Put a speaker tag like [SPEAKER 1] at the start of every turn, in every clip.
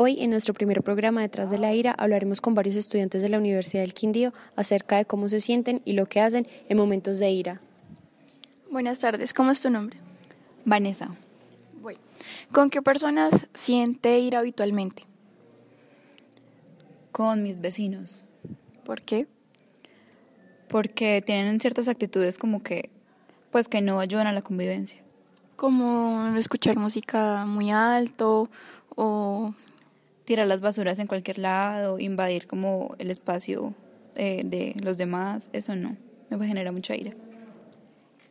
[SPEAKER 1] Hoy, en nuestro primer programa Detrás de la Ira, hablaremos con varios estudiantes de la Universidad del Quindío acerca de cómo se sienten y lo que hacen en momentos de ira.
[SPEAKER 2] Buenas tardes, ¿cómo es tu nombre?
[SPEAKER 3] Vanessa.
[SPEAKER 2] Bueno, ¿con qué personas siente ira habitualmente?
[SPEAKER 3] Con mis vecinos.
[SPEAKER 2] ¿Por qué?
[SPEAKER 3] Porque tienen ciertas actitudes como que, pues que no ayudan a la convivencia.
[SPEAKER 2] Como escuchar música muy alto o
[SPEAKER 3] tirar las basuras en cualquier lado, invadir como el espacio eh, de los demás, eso no, me genera mucha ira.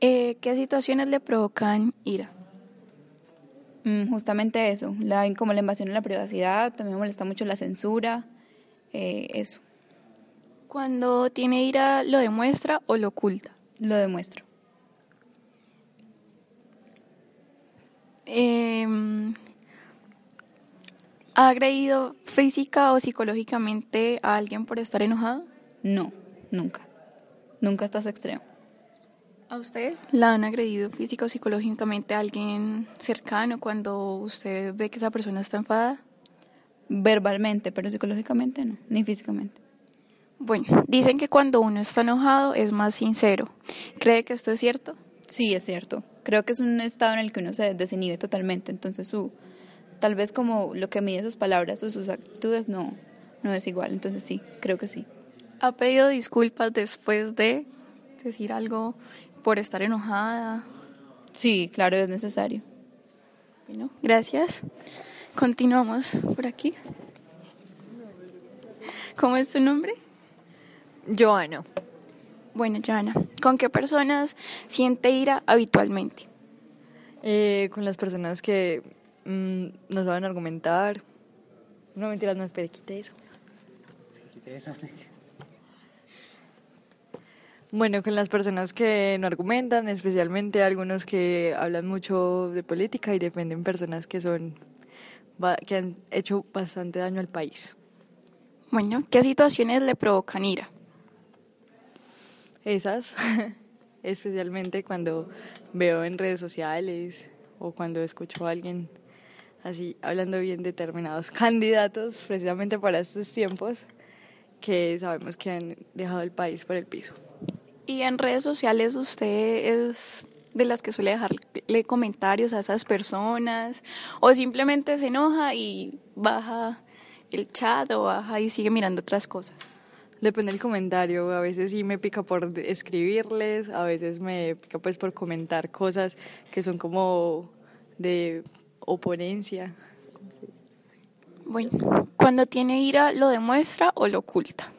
[SPEAKER 2] Eh, ¿Qué situaciones le provocan ira?
[SPEAKER 3] Mm, justamente eso, la, como la invasión de la privacidad, también me molesta mucho la censura, eh, eso.
[SPEAKER 2] Cuando tiene ira, ¿lo demuestra o lo oculta?
[SPEAKER 3] Lo demuestro.
[SPEAKER 2] Eh, ¿Ha agredido física o psicológicamente a alguien por estar enojado?
[SPEAKER 3] No, nunca. Nunca estás extremo.
[SPEAKER 2] ¿A usted la han agredido física o psicológicamente a alguien cercano cuando usted ve que esa persona está enfadada?
[SPEAKER 3] Verbalmente, pero psicológicamente no, ni físicamente.
[SPEAKER 2] Bueno, dicen que cuando uno está enojado es más sincero. ¿Cree que esto es cierto?
[SPEAKER 3] Sí, es cierto. Creo que es un estado en el que uno se desinhibe totalmente, entonces su tal vez como lo que mide sus palabras o sus actitudes no, no es igual. Entonces sí, creo que sí.
[SPEAKER 2] ¿Ha pedido disculpas después de decir algo por estar enojada?
[SPEAKER 3] Sí, claro, es necesario.
[SPEAKER 2] Bueno, gracias. Continuamos por aquí. ¿Cómo es tu nombre?
[SPEAKER 4] Joana.
[SPEAKER 2] Bueno, Joana, ¿con qué personas siente ira habitualmente?
[SPEAKER 4] Eh, con las personas que Mm, no saben argumentar. No, mentiras, no, espere, quite eso. Quite eso. Bueno, con las personas que no argumentan, especialmente algunos que hablan mucho de política y defienden personas que son que han hecho bastante daño al país.
[SPEAKER 2] Bueno, ¿qué situaciones le provocan ira?
[SPEAKER 4] Esas, especialmente cuando veo en redes sociales o cuando escucho a alguien así hablando bien determinados candidatos precisamente para estos tiempos que sabemos que han dejado el país por el piso.
[SPEAKER 2] ¿Y en redes sociales usted es de las que suele dejarle comentarios a esas personas o simplemente se enoja y baja el chat o baja y sigue mirando otras cosas?
[SPEAKER 4] Depende del comentario, a veces sí me pica por escribirles, a veces me pica pues por comentar cosas que son como de oponencia.
[SPEAKER 2] Bueno, cuando tiene ira, ¿lo demuestra o lo oculta?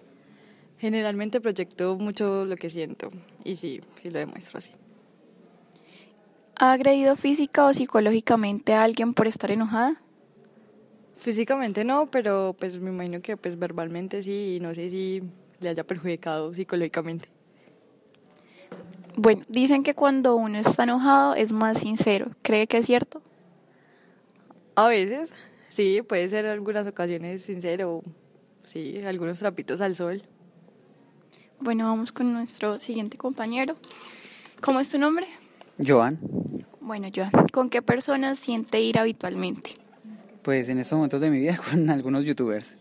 [SPEAKER 4] Generalmente proyecto mucho lo que siento y sí, sí lo demuestro así.
[SPEAKER 2] ¿Ha agredido física o psicológicamente a alguien por estar enojada?
[SPEAKER 4] Físicamente no, pero pues me imagino que pues verbalmente sí y no sé si le haya perjudicado psicológicamente.
[SPEAKER 2] Bueno, dicen que cuando uno está enojado es más sincero. ¿Cree que es cierto?
[SPEAKER 4] A veces, sí, puede ser algunas ocasiones sincero, sí, algunos trapitos al sol.
[SPEAKER 2] Bueno, vamos con nuestro siguiente compañero. ¿Cómo es tu nombre?
[SPEAKER 5] Joan.
[SPEAKER 2] Bueno, Joan, ¿con qué personas siente ir habitualmente?
[SPEAKER 5] Pues en estos momentos de mi vida con algunos youtubers,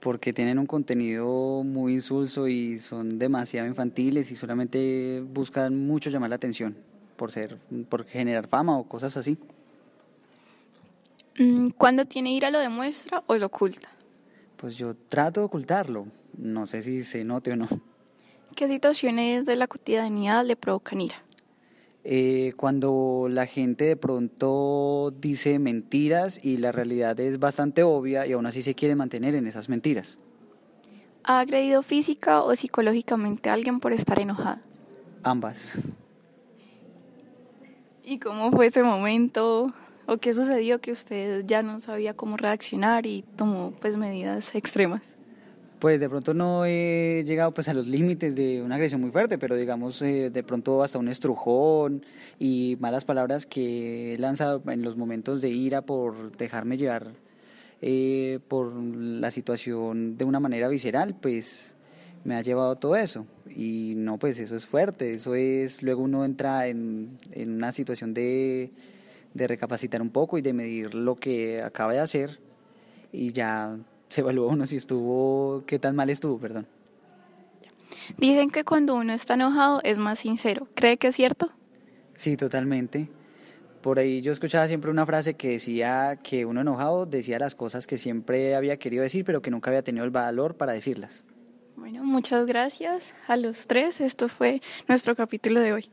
[SPEAKER 5] porque tienen un contenido muy insulso y son demasiado infantiles y solamente buscan mucho llamar la atención por ser, por generar fama o cosas así.
[SPEAKER 2] Mm, ¿Cuándo tiene ira lo demuestra o lo oculta?
[SPEAKER 5] Pues yo trato de ocultarlo. No sé si se note o no.
[SPEAKER 2] ¿Qué situaciones de la cotidianidad le provocan ira?
[SPEAKER 5] Eh, cuando la gente de pronto dice mentiras y la realidad es bastante obvia y aún así se quiere mantener en esas mentiras.
[SPEAKER 2] ¿Ha agredido física o psicológicamente a alguien por estar enojada?
[SPEAKER 5] Ambas.
[SPEAKER 2] ¿Y cómo fue ese momento? ¿O qué sucedió que usted ya no sabía cómo reaccionar y tomó pues medidas extremas?
[SPEAKER 5] Pues de pronto no he llegado pues a los límites de una agresión muy fuerte, pero digamos eh, de pronto hasta un estrujón y malas palabras que he lanzado en los momentos de ira por dejarme llevar eh, por la situación de una manera visceral, pues me ha llevado todo eso. Y no, pues eso es fuerte, eso es, luego uno entra en, en una situación de, de recapacitar un poco y de medir lo que acaba de hacer y ya se evalúa uno si estuvo, qué tan mal estuvo, perdón.
[SPEAKER 2] Dicen que cuando uno está enojado es más sincero. ¿Cree que es cierto?
[SPEAKER 5] Sí, totalmente. Por ahí yo escuchaba siempre una frase que decía que uno enojado decía las cosas que siempre había querido decir, pero que nunca había tenido el valor para decirlas.
[SPEAKER 2] Bueno, muchas gracias a los tres. Esto fue nuestro capítulo de hoy.